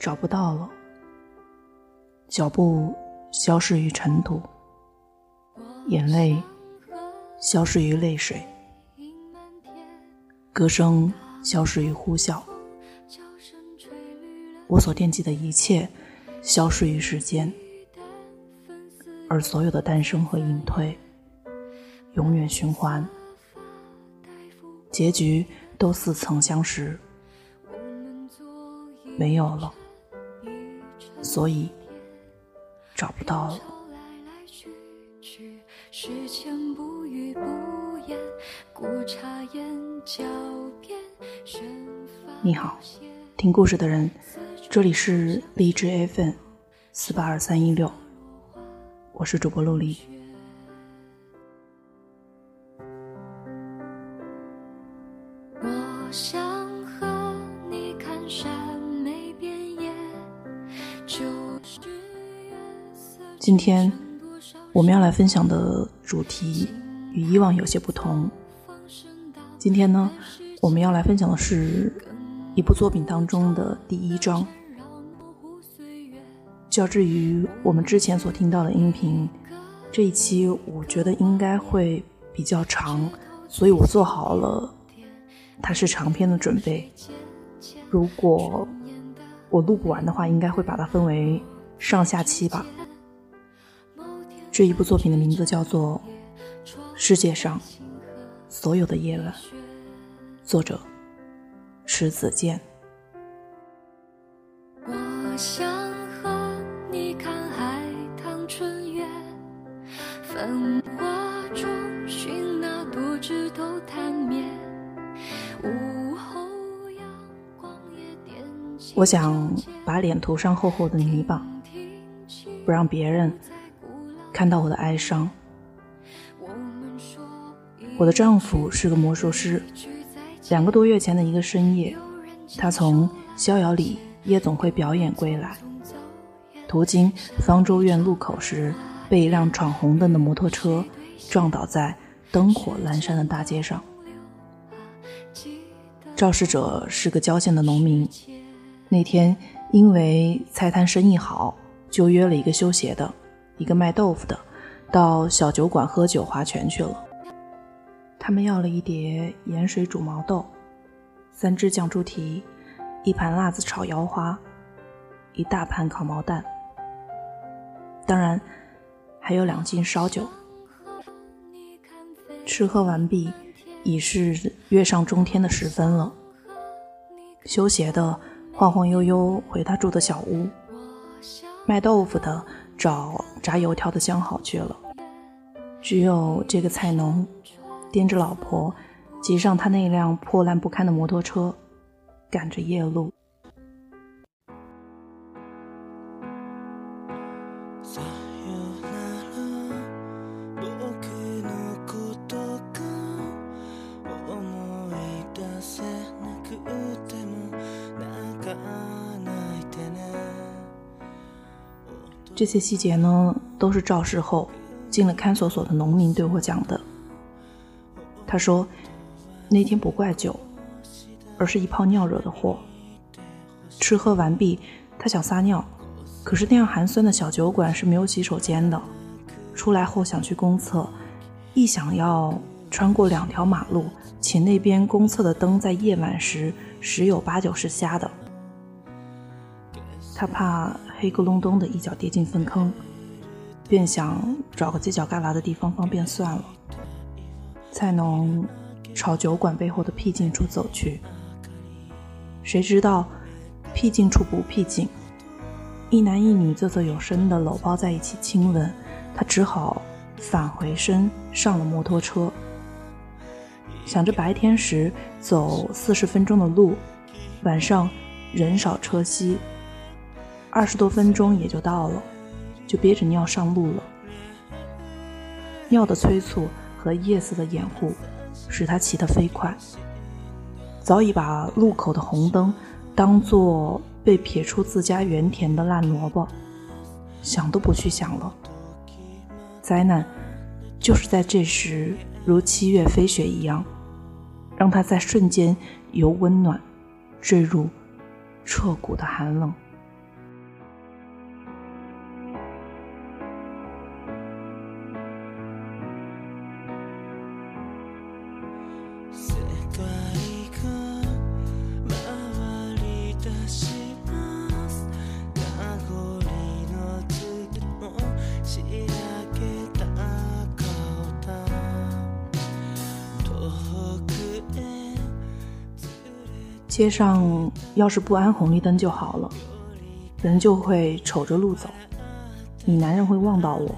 找不到了，脚步消失于尘土，眼泪消失于泪水，歌声消失于呼啸，我所惦记的一切消失于时间，而所有的诞生和隐退，永远循环，结局都似曾相识，没有了。所以找不到了。你好，听故事的人，这里是荔枝 FM 四八二三一六，我是主播陆离。今天我们要来分享的主题与以往有些不同。今天呢，我们要来分享的是一部作品当中的第一章。较之于我们之前所听到的音频，这一期我觉得应该会比较长，所以我做好了它是长篇的准备。如果我录不完的话，应该会把它分为上下期吧。这一部作品的名字叫做《世界上所有的夜晚》，作者池子健。我想和你看海棠春月，繁华中寻那朵枝头探灭。午后阳光也点我想把脸涂上厚厚的泥巴，不让别人。看到我的哀伤。我的丈夫是个魔术师。两个多月前的一个深夜，他从逍遥里夜总会表演归来，途经方舟院路口时，被一辆闯红灯的摩托车撞倒在灯火阑珊的大街上。肇事者是个郊县的农民，那天因为菜摊生意好，就约了一个修鞋的。一个卖豆腐的，到小酒馆喝酒划拳去了。他们要了一碟盐水煮毛豆，三只酱猪蹄，一盘辣子炒腰花，一大盘烤毛蛋，当然还有两斤烧酒。吃喝完毕，已是月上中天的时分了。修鞋的晃晃悠悠回他住的小屋，卖豆腐的。找炸油条的相好去了，只有这个菜农掂着老婆，骑上他那辆破烂不堪的摩托车，赶着夜路。这些细节呢，都是肇事后进了看守所的农民对我讲的。他说，那天不怪酒，而是一泡尿惹的祸。吃喝完毕，他想撒尿，可是那样寒酸的小酒馆是没有洗手间的。出来后想去公厕，一想要穿过两条马路，且那边公厕的灯在夜晚时十有八九是瞎的。他怕黑咕隆咚的一脚跌进粪坑，便想找个犄角旮旯的地方方便算了。菜农朝酒馆背后的僻静处走去，谁知道僻静处不僻静，一男一女啧啧有声的搂抱在一起亲吻，他只好返回身上了摩托车，想着白天时走四十分钟的路，晚上人少车稀。二十多分钟也就到了，就憋着尿上路了。尿的催促和夜色的掩护，使他骑得飞快，早已把路口的红灯当作被撇出自家园田的烂萝卜，想都不去想了。灾难就是在这时，如七月飞雪一样，让他在瞬间由温暖坠入彻骨的寒冷。街上要是不安红绿灯就好了，人就会瞅着路走。你男人会望到我，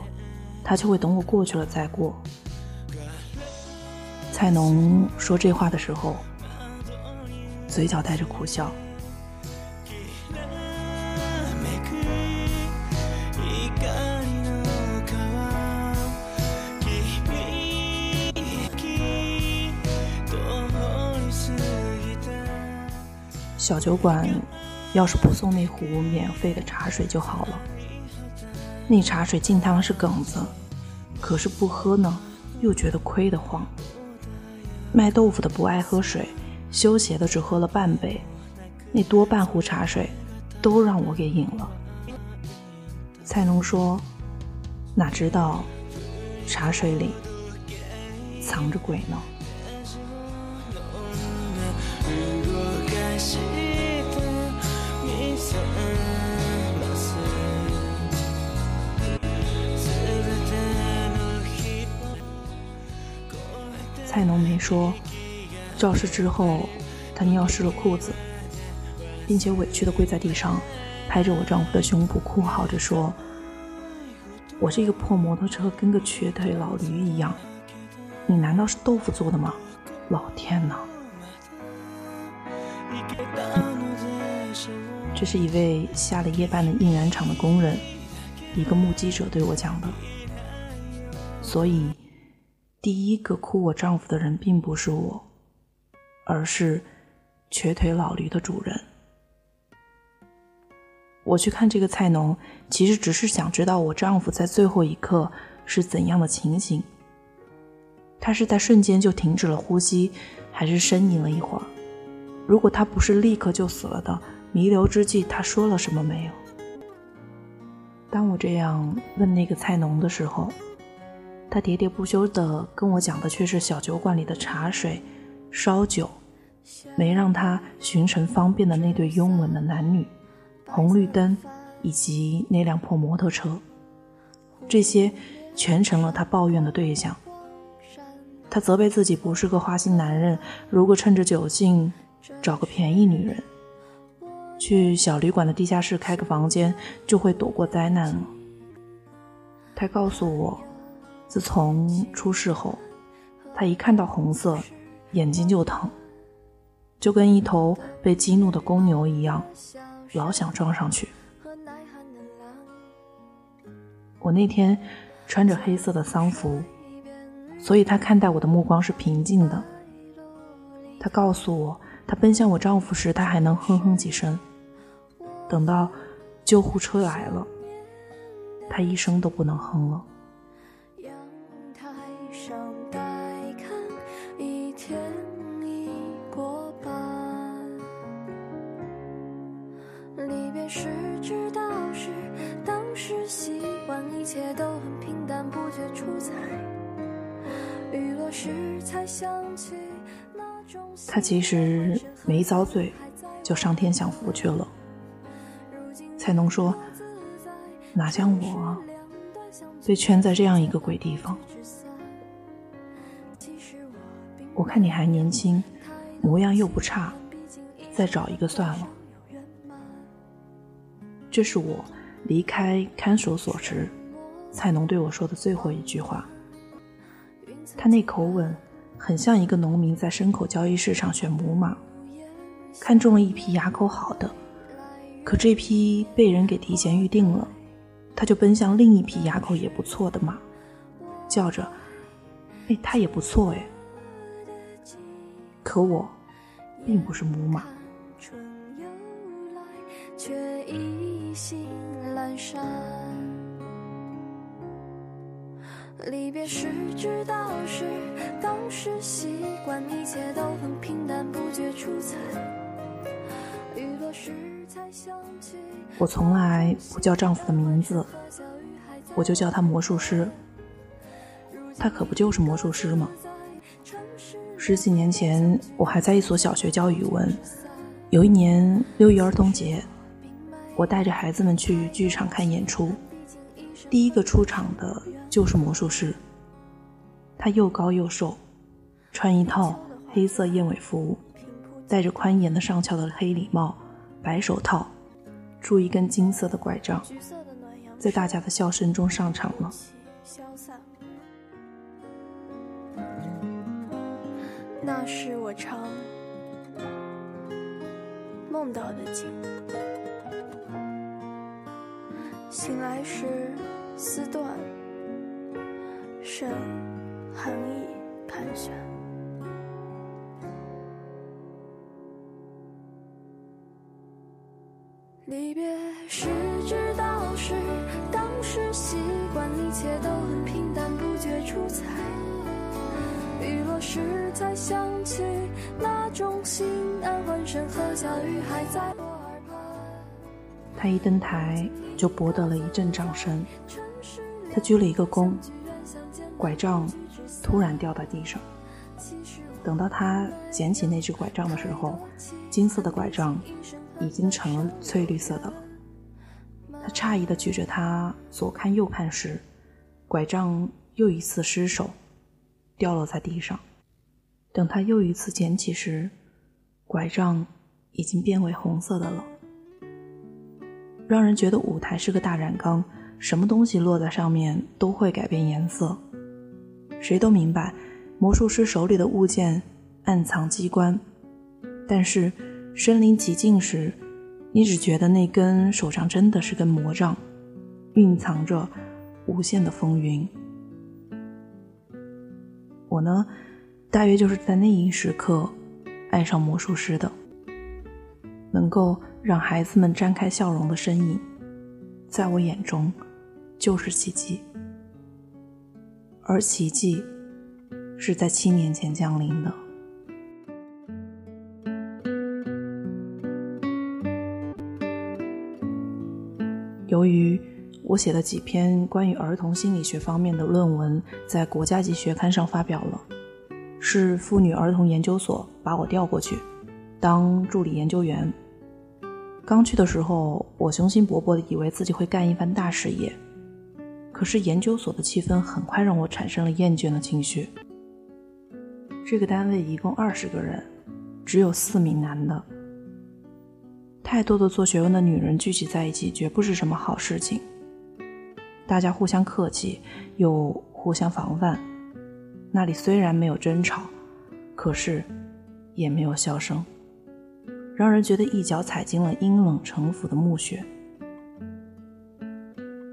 他就会等我过去了再过。菜农说这话的时候，嘴角带着苦笑。小酒馆要是不送那壶免费的茶水就好了。那茶水净他妈是梗子，可是不喝呢，又觉得亏得慌。卖豆腐的不爱喝水，修鞋的只喝了半杯，那多半壶茶水都让我给饮了。菜农说：“哪知道茶水里藏着鬼呢。”菜农没说，肇事之后，他尿湿了裤子，并且委屈的跪在地上，拍着我丈夫的胸脯哭嚎着说：“我这个破摩托车跟个瘸腿老驴一样，你难道是豆腐做的吗？老天呐！”这是一位下了夜班的印染厂的工人，一个目击者对我讲的，所以。第一个哭我丈夫的人并不是我，而是瘸腿老驴的主人。我去看这个菜农，其实只是想知道我丈夫在最后一刻是怎样的情形。他是在瞬间就停止了呼吸，还是呻吟了一会儿？如果他不是立刻就死了的，弥留之际他说了什么没有？当我这样问那个菜农的时候。他喋喋不休的跟我讲的却是小酒馆里的茶水、烧酒，没让他寻成方便的那对拥吻的男女、红绿灯以及那辆破摩托车，这些全成了他抱怨的对象。他责备自己不是个花心男人，如果趁着酒劲找个便宜女人，去小旅馆的地下室开个房间，就会躲过灾难了。他告诉我。自从出事后，他一看到红色，眼睛就疼，就跟一头被激怒的公牛一样，老想撞上去。我那天穿着黑色的丧服，所以他看待我的目光是平静的。他告诉我，他奔向我丈夫时，他还能哼哼几声，等到救护车来了，他一声都不能哼了。他其实没遭罪，就上天享福去了。菜农说：“哪像我，被圈在这样一个鬼地方。我看你还年轻，模样又不差，再找一个算了。”这是我离开看守所时，蔡农对我说的最后一句话。他那口吻。很像一个农民在牲口交易市场选母马，看中了一匹牙口好的，可这匹被人给提前预定了，他就奔向另一匹牙口也不错的马，叫着：“哎，他也不错哎。”可我并不是母马。离别时知道是当时习惯，一切都很平淡，不觉出彩。雨落时才想起。我从来不叫丈夫的名字，我就叫他魔术师。他可不就是魔术师吗？十几年前，我还在一所小学教语文。有一年六一儿童节，我带着孩子们去剧场看演出。第一个出场的。就是魔术师，他又高又瘦，穿一套黑色燕尾服，戴着宽檐的上翘的黑礼帽、白手套，拄一根金色的拐杖，在大家的笑声中上场了。那是我常梦到的景，醒来时丝断，甚寒意盘旋。离别时知道是当时习惯，一切都很平淡，不觉出彩。雨落时才想起那种心安，欢声和笑语还在我耳畔。他一登台就博得了一阵掌声。他鞠了一个躬，拐杖突然掉在地上。等到他捡起那只拐杖的时候，金色的拐杖。已经成了翠绿色的了。他诧异地举着它左看右看时，拐杖又一次失手，掉落在地上。等他又一次捡起时，拐杖已经变为红色的了。让人觉得舞台是个大染缸，什么东西落在上面都会改变颜色。谁都明白，魔术师手里的物件暗藏机关，但是。身临其境时，你只觉得那根手杖真的是根魔杖，蕴藏着无限的风云。我呢，大约就是在那一时刻爱上魔术师的。能够让孩子们绽开笑容的身影，在我眼中就是奇迹。而奇迹是在七年前降临的。由于我写了几篇关于儿童心理学方面的论文，在国家级学刊上发表了，是妇女儿童研究所把我调过去当助理研究员。刚去的时候，我雄心勃勃的以为自己会干一番大事业，可是研究所的气氛很快让我产生了厌倦的情绪。这个单位一共二十个人，只有四名男的。太多的做学问的女人聚集在一起，绝不是什么好事情。大家互相客气，又互相防范。那里虽然没有争吵，可是也没有笑声，让人觉得一脚踩进了阴冷城府的墓穴。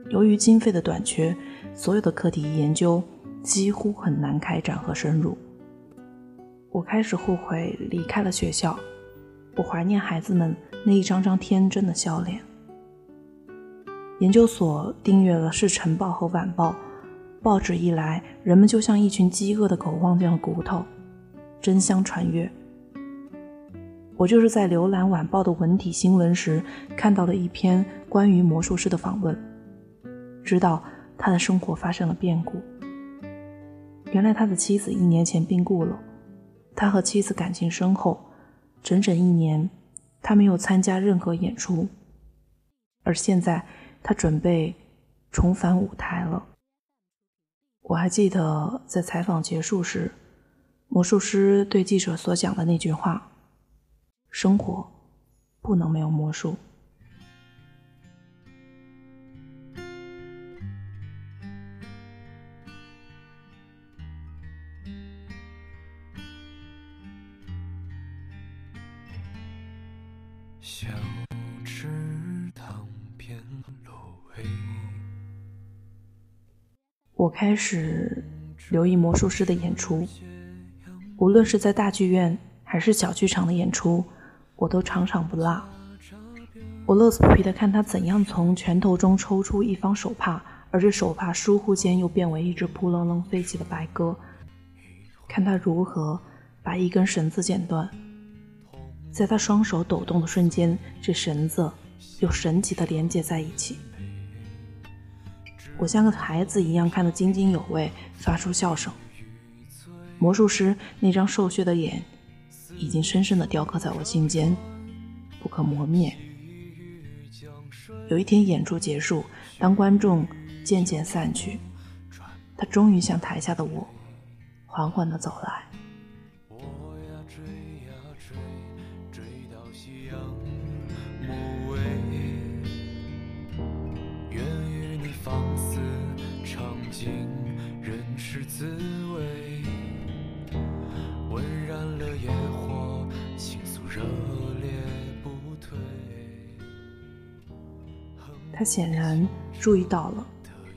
由于经费的短缺，所有的课题研究几乎很难开展和深入。我开始后悔离开了学校。我怀念孩子们那一张张天真的笑脸。研究所订阅了《是晨报》和《晚报》，报纸一来，人们就像一群饥饿的狗望见了骨头，争相传阅。我就是在浏览《晚报》的文体新闻时，看到了一篇关于魔术师的访问，知道他的生活发生了变故。原来他的妻子一年前病故了，他和妻子感情深厚。整整一年，他没有参加任何演出，而现在他准备重返舞台了。我还记得在采访结束时，魔术师对记者所讲的那句话：“生活不能没有魔术。”小池塘边我开始留意魔术师的演出，无论是在大剧院还是小剧场的演出，我都场场不落。我乐此不疲地看他怎样从拳头中抽出一方手帕，而这手帕疏忽间又变为一只扑棱棱飞起的白鸽；看他如何把一根绳子剪断。在他双手抖动的瞬间，这绳子又神奇的连接在一起。我像个孩子一样看得津津有味，发出笑声。魔术师那张瘦削的脸，已经深深的雕刻在我心间，不可磨灭。有一天演出结束，当观众渐渐散去，他终于向台下的我缓缓的走来。他显然注意到了，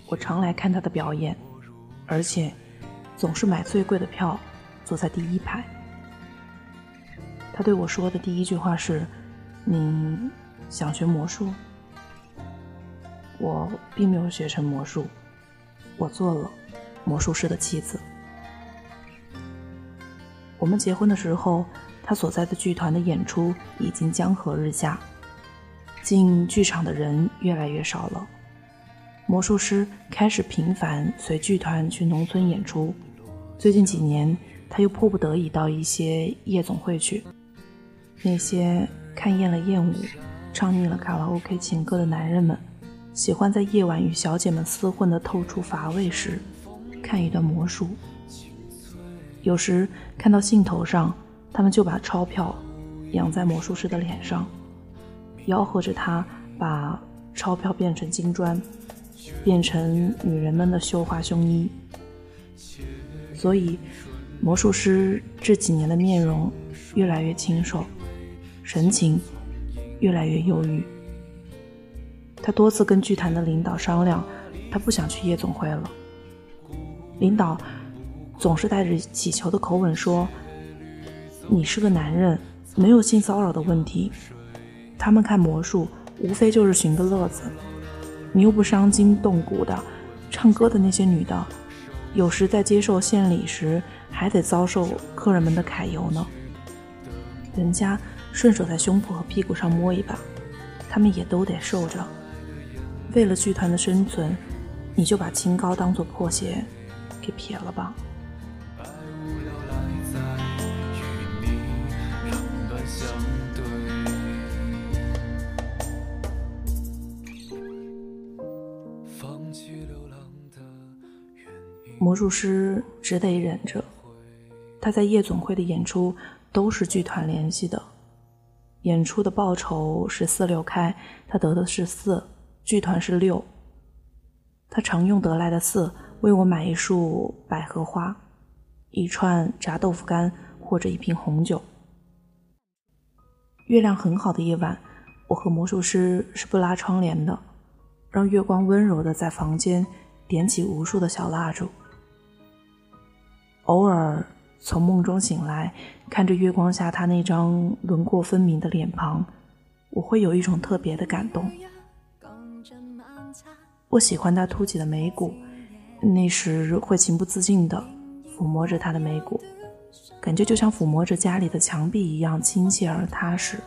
我常来看他的表演，而且总是买最贵的票，坐在第一排。他对我说的第一句话是：“你想学魔术？”我并没有学成魔术，我做了魔术师的妻子。我们结婚的时候，他所在的剧团的演出已经江河日下。进剧场的人越来越少了，魔术师开始频繁随剧团去农村演出。最近几年，他又迫不得已到一些夜总会去。那些看厌了艳舞、唱腻了卡拉 OK 情歌的男人们，喜欢在夜晚与小姐们厮混的透出乏味时，看一段魔术。有时看到兴头上，他们就把钞票扬在魔术师的脸上。吆喝着他把钞票变成金砖，变成女人们的绣花胸衣。所以，魔术师这几年的面容越来越清瘦，神情越来越忧郁。他多次跟剧团的领导商量，他不想去夜总会了。领导总是带着乞求的口吻说：“你是个男人，没有性骚扰的问题。”他们看魔术，无非就是寻个乐子。你又不伤筋动骨的，唱歌的那些女的，有时在接受献礼时，还得遭受客人们的揩油呢。人家顺手在胸脯和屁股上摸一把，他们也都得受着。为了剧团的生存，你就把清高当做破鞋，给撇了吧。魔术师只得忍着，他在夜总会的演出都是剧团联系的，演出的报酬是四六开，他得的是四，剧团是六。他常用得来的四为我买一束百合花，一串炸豆腐干或者一瓶红酒。月亮很好的夜晚，我和魔术师是不拉窗帘的，让月光温柔的在房间点起无数的小蜡烛。偶尔从梦中醒来，看着月光下他那张轮廓分明的脸庞，我会有一种特别的感动。我喜欢他凸起的眉骨，那时会情不自禁地抚摸着他的眉骨，感觉就像抚摸着家里的墙壁一样亲切而踏实。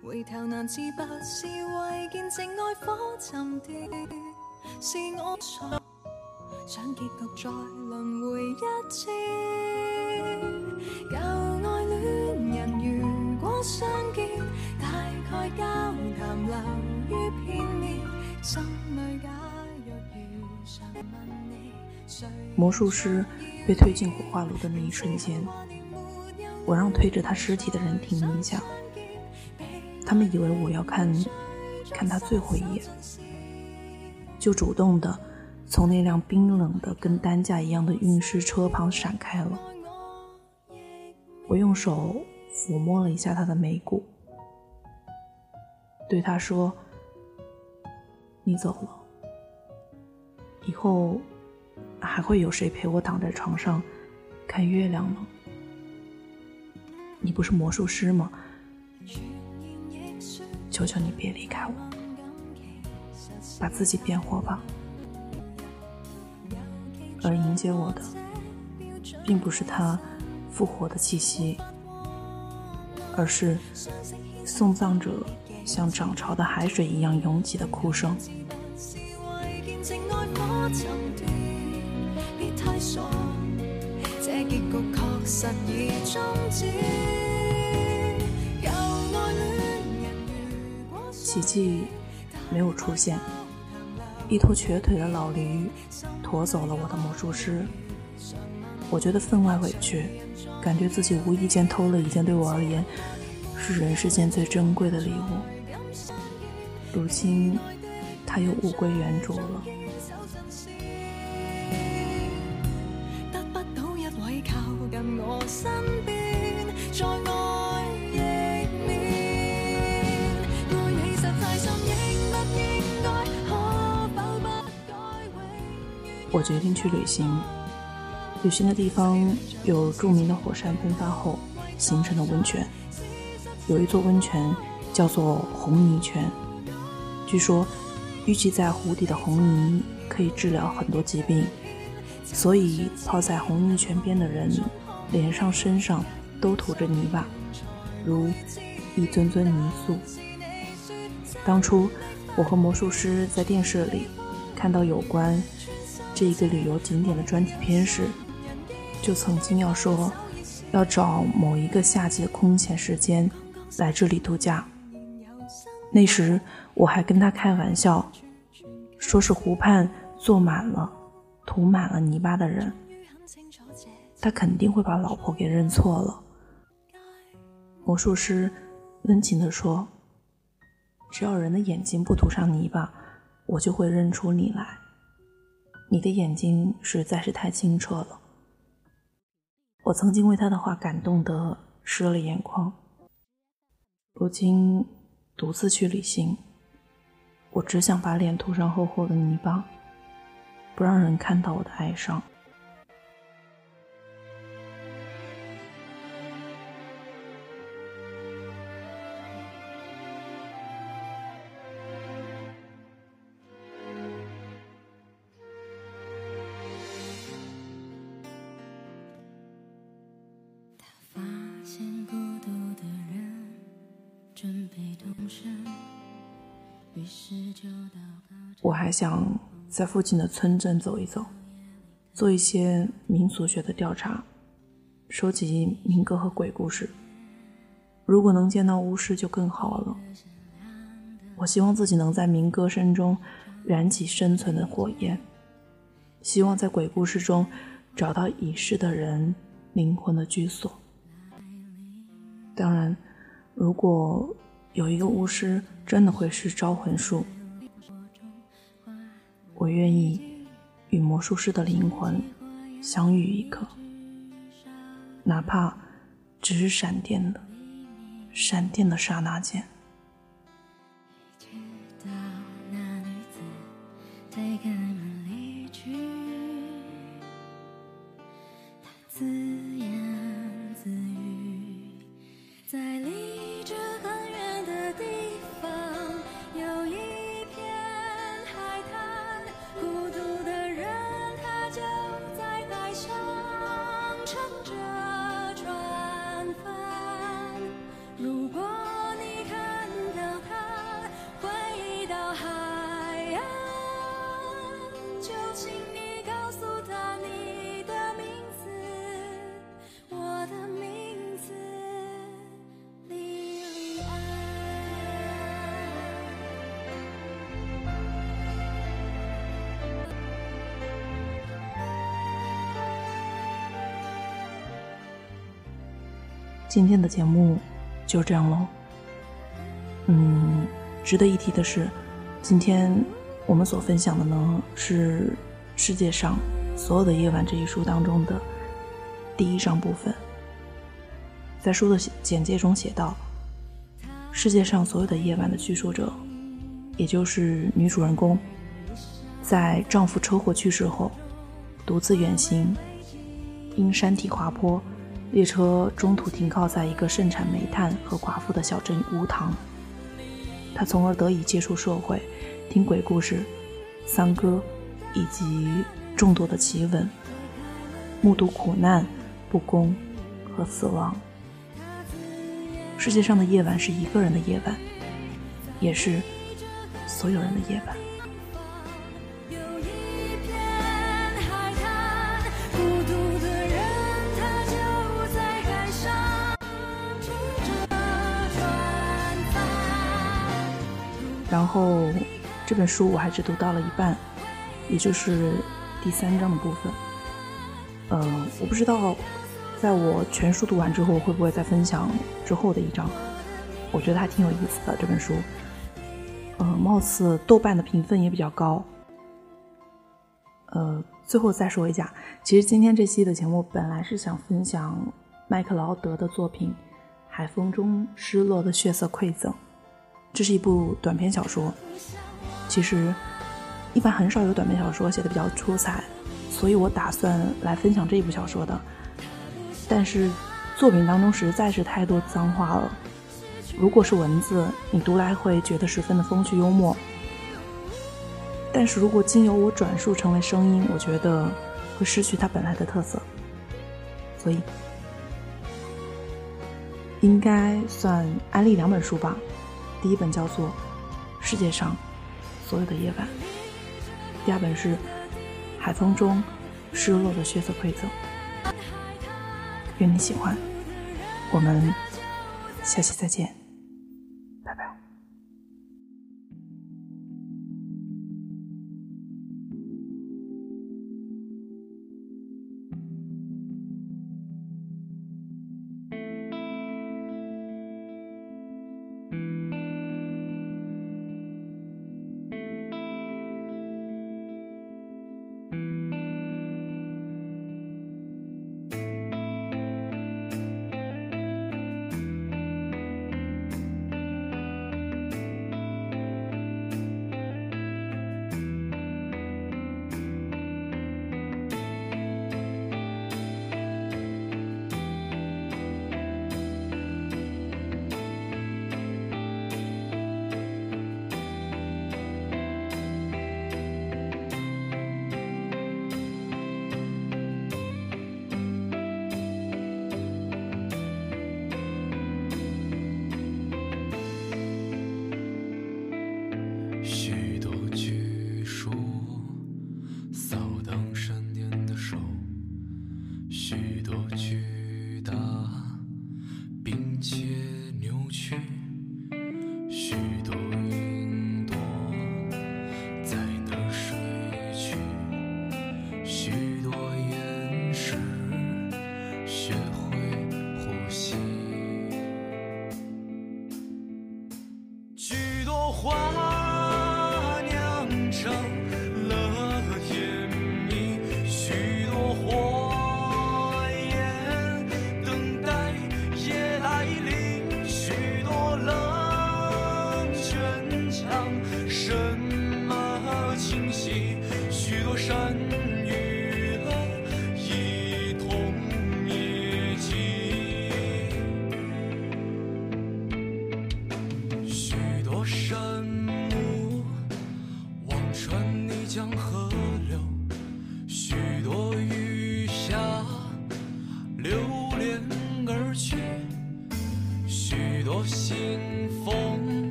回头难自拔，是为见证爱火沉断。是我错，想结局再轮回一次。旧爱恋人如果相见，大概交谈留于片面，心里假若如常问你。魔术师被推进火化炉的那一瞬间，我让推着他尸体的人停一下，他们以为我要看看他最后一眼。就主动的从那辆冰冷的跟担架一样的运尸车旁闪开了。我用手抚摸了一下他的眉骨，对他说：“你走了，以后还会有谁陪我躺在床上看月亮吗？你不是魔术师吗？求求你别离开我。”把自己变活吧，而迎接我的，并不是他复活的气息，而是送葬者像涨潮的海水一样涌起的哭声。奇迹没有出现。一头瘸腿的老驴驮走了我的魔术师，我觉得分外委屈，感觉自己无意间偷了一件对我而言是人世间最珍贵的礼物。如今，他又物归原主了。我决定去旅行。旅行的地方有著名的火山喷发后形成的温泉，有一座温泉叫做红泥泉。据说，淤积在湖底的红泥可以治疗很多疾病，所以泡在红泥泉边的人脸上、身上都涂着泥巴，如一尊尊泥塑。当初我和魔术师在电视里看到有关。这一个旅游景点的专题片时，就曾经要说要找某一个夏季的空闲时间来这里度假。那时我还跟他开玩笑，说是湖畔坐满了涂满了泥巴的人，他肯定会把老婆给认错了。魔术师温情地说：“只要人的眼睛不涂上泥巴，我就会认出你来。”你的眼睛实在是太清澈了，我曾经为他的话感动得湿了眼眶。如今独自去旅行，我只想把脸涂上厚厚的泥巴，不让人看到我的哀伤。想在附近的村镇走一走，做一些民俗学的调查，收集民歌和鬼故事。如果能见到巫师就更好了。我希望自己能在民歌声中燃起生存的火焰，希望在鬼故事中找到已逝的人灵魂的居所。当然，如果有一个巫师真的会是招魂术。我愿意与魔术师的灵魂相遇一刻，哪怕只是闪电的、闪电的刹那间。今天的节目就这样喽。嗯，值得一提的是，今天我们所分享的呢是世界上所有的夜晚这一书当中的第一章部分。在书的简介中写道：世界上所有的夜晚的叙述者，也就是女主人公，在丈夫车祸去世后，独自远行，因山体滑坡。列车中途停靠在一个盛产煤炭和寡妇的小镇乌塘，他从而得以接触社会，听鬼故事、丧歌，以及众多的奇闻，目睹苦难、不公和死亡。世界上的夜晚是一个人的夜晚，也是所有人的夜晚。后，这本书我还只读到了一半，也就是第三章的部分。嗯，我不知道在我全书读完之后会不会再分享之后的一章，我觉得还挺有意思的这本书。呃，貌似豆瓣的评分也比较高。呃，最后再说一下，其实今天这期的节目本来是想分享麦克劳德的作品《海风中失落的血色馈赠》，这是一部短篇小说。其实，一般很少有短篇小说写的比较出彩，所以我打算来分享这一部小说的。但是，作品当中实在是太多脏话了。如果是文字，你读来会觉得十分的风趣幽默；但是如果经由我转述成为声音，我觉得会失去它本来的特色。所以，应该算安利两本书吧。第一本叫做《世界上所有的夜晚》，第二本是《海风中失落的血色馈赠》。愿你喜欢，我们下期再见。